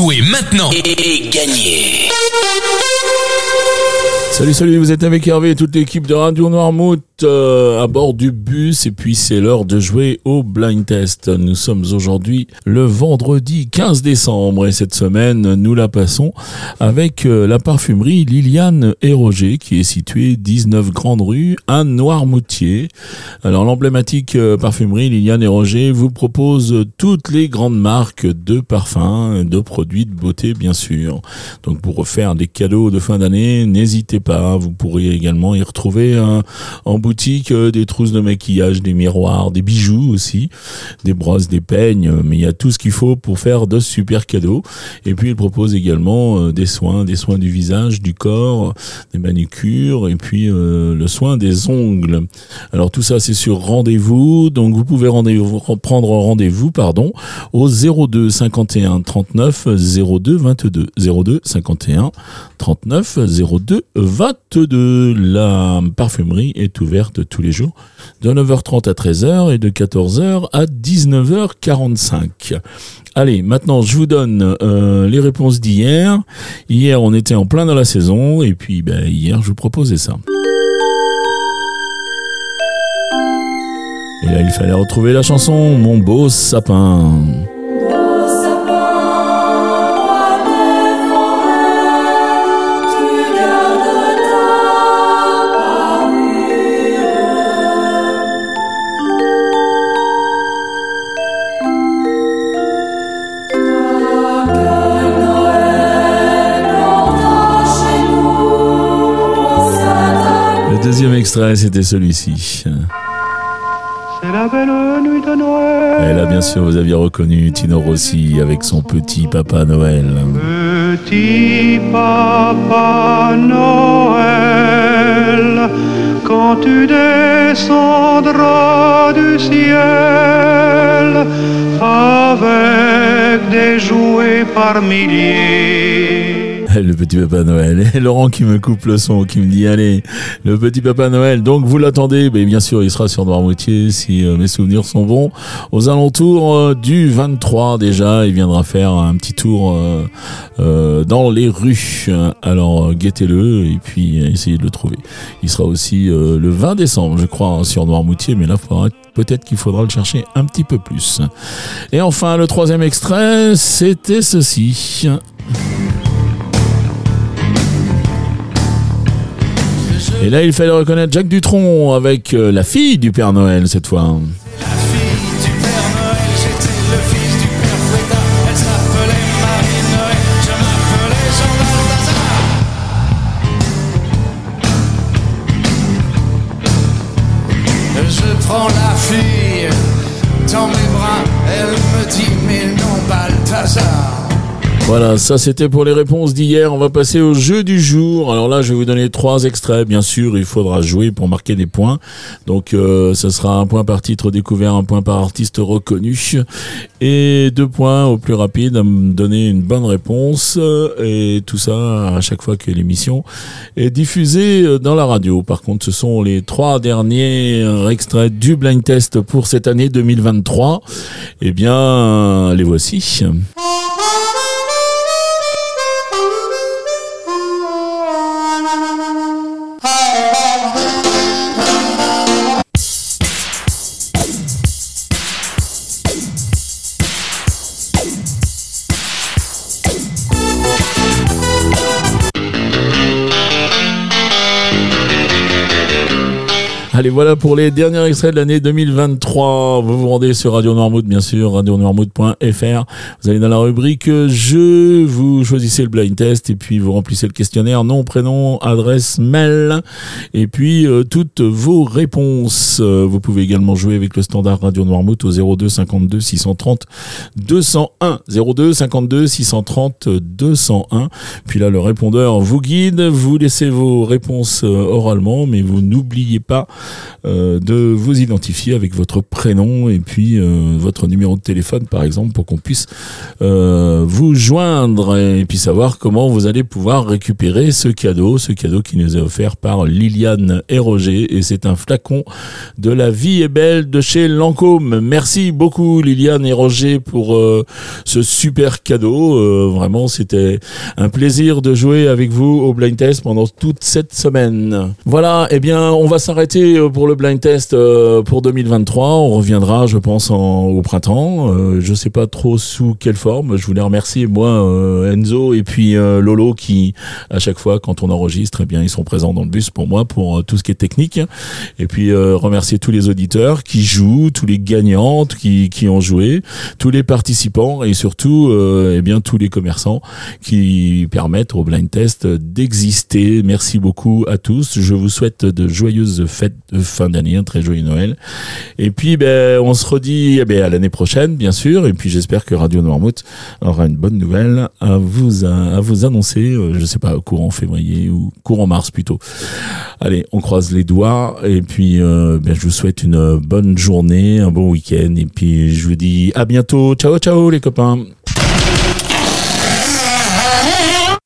Jouez maintenant et gagnez Salut, salut, vous êtes avec Hervé et toute l'équipe de Radio Noirmouth à bord du bus et puis c'est l'heure de jouer au blind test. Nous sommes aujourd'hui le vendredi 15 décembre et cette semaine nous la passons avec euh, la parfumerie Liliane et Roger qui est située 19 Grande Rue à Noirmoutier. Alors l'emblématique euh, parfumerie Liliane et Roger vous propose toutes les grandes marques de parfums, de produits de beauté bien sûr. Donc pour refaire des cadeaux de fin d'année, n'hésitez pas, vous pourrez également y retrouver un, en euh, des trousses de maquillage, des miroirs, des bijoux aussi, des brosses, des peignes, mais il y a tout ce qu'il faut pour faire de super cadeaux. Et puis il propose également euh, des soins, des soins du visage, du corps, des manucures et puis euh, le soin des ongles. Alors tout ça c'est sur rendez-vous, donc vous pouvez rendez-vous, prendre rendez-vous pardon au 02 51 39 02 22 02 51 39 02 22. La parfumerie est ouverte tous les jours de 9h30 à 13h et de 14h à 19h45. Allez, maintenant je vous donne euh, les réponses d'hier. Hier on était en plein dans la saison et puis ben, hier je vous proposais ça. Et là il fallait retrouver la chanson Mon beau sapin. Extrait, c'était celui-ci. C'est la belle nuit de Noël. Et là, bien sûr, vous aviez reconnu Tino Rossi avec son petit papa Noël. Petit papa Noël, quand tu descendras du ciel avec des jouets par milliers. Le petit papa Noël. Et Laurent qui me coupe le son, qui me dit allez, le petit papa Noël. Donc vous l'attendez, mais bien sûr il sera sur Noirmoutier si euh, mes souvenirs sont bons. Aux alentours euh, du 23 déjà, il viendra faire un petit tour euh, dans les rues. Alors guettez-le et puis essayez de le trouver. Il sera aussi le 20 décembre, je crois, hein, sur Noirmoutier, mais là peut-être qu'il faudra le chercher un petit peu plus. Et enfin le troisième extrait, c'était ceci. Et là, il fallait reconnaître Jacques Dutronc avec euh, la fille du Père Noël cette fois. La fille du Père Noël, j'étais le fils du Père Fouettard. Elle s'appelait Marie Noël, je m'appelais Jean Balthazar. Je prends la fille dans mes bras, elle me dit mais non Balthazar. Voilà, ça c'était pour les réponses d'hier. On va passer au jeu du jour. Alors là, je vais vous donner trois extraits. Bien sûr, il faudra jouer pour marquer des points. Donc, euh, ce sera un point par titre découvert, un point par artiste reconnu, et deux points au plus rapide à me donner une bonne réponse. Et tout ça à chaque fois que l'émission est diffusée euh, dans la radio. Par contre, ce sont les trois derniers euh, extraits du blind test pour cette année 2023. Eh bien, euh, les voici. Allez, voilà pour les derniers extraits de l'année 2023. Vous vous rendez sur Radio Noirmouth, bien sûr, radionoirmouth.fr. Vous allez dans la rubrique jeu, vous choisissez le blind test et puis vous remplissez le questionnaire, nom, prénom, adresse, mail et puis euh, toutes vos réponses. Euh, vous pouvez également jouer avec le standard Radio Noirmouth au 02 52 630 201. 02 52 630 201. Puis là, le répondeur vous guide, vous laissez vos réponses euh, oralement, mais vous n'oubliez pas de vous identifier avec votre prénom et puis euh, votre numéro de téléphone par exemple pour qu'on puisse euh, vous joindre et puis savoir comment vous allez pouvoir récupérer ce cadeau, ce cadeau qui nous est offert par Liliane et Roger et c'est un flacon de la vie est belle de chez Lancôme. Merci beaucoup Liliane et Roger pour euh, ce super cadeau. Euh, vraiment, c'était un plaisir de jouer avec vous au blind test pendant toute cette semaine. Voilà, eh bien, on va s'arrêter euh, pour le blind test euh, pour 2023. On reviendra, je pense, en- au printemps. Euh, je sais pas trop sous quelle forme. Je voulais remercier moi Enzo et puis Lolo qui, à chaque fois, quand on enregistre, eh bien, ils sont présents dans le bus pour moi pour tout ce qui est technique. Et puis remercier tous les auditeurs qui jouent, tous les gagnants qui, qui ont joué, tous les participants et surtout eh bien tous les commerçants qui permettent au blind test d'exister. Merci beaucoup à tous. Je vous souhaite de joyeuses fêtes de fin d'année, un très joyeux Noël. Et puis ben on se redit eh ben, à l'année prochaine bien sûr. Et puis j'espère que Radio Noirmouth aura une bonne nouvelle à vous à, vous annoncer. euh, Je sais pas courant février ou courant mars plutôt. Allez, on croise les doigts et puis euh, ben, je vous souhaite une bonne journée, un bon week-end et puis je vous dis à bientôt. Ciao ciao les copains.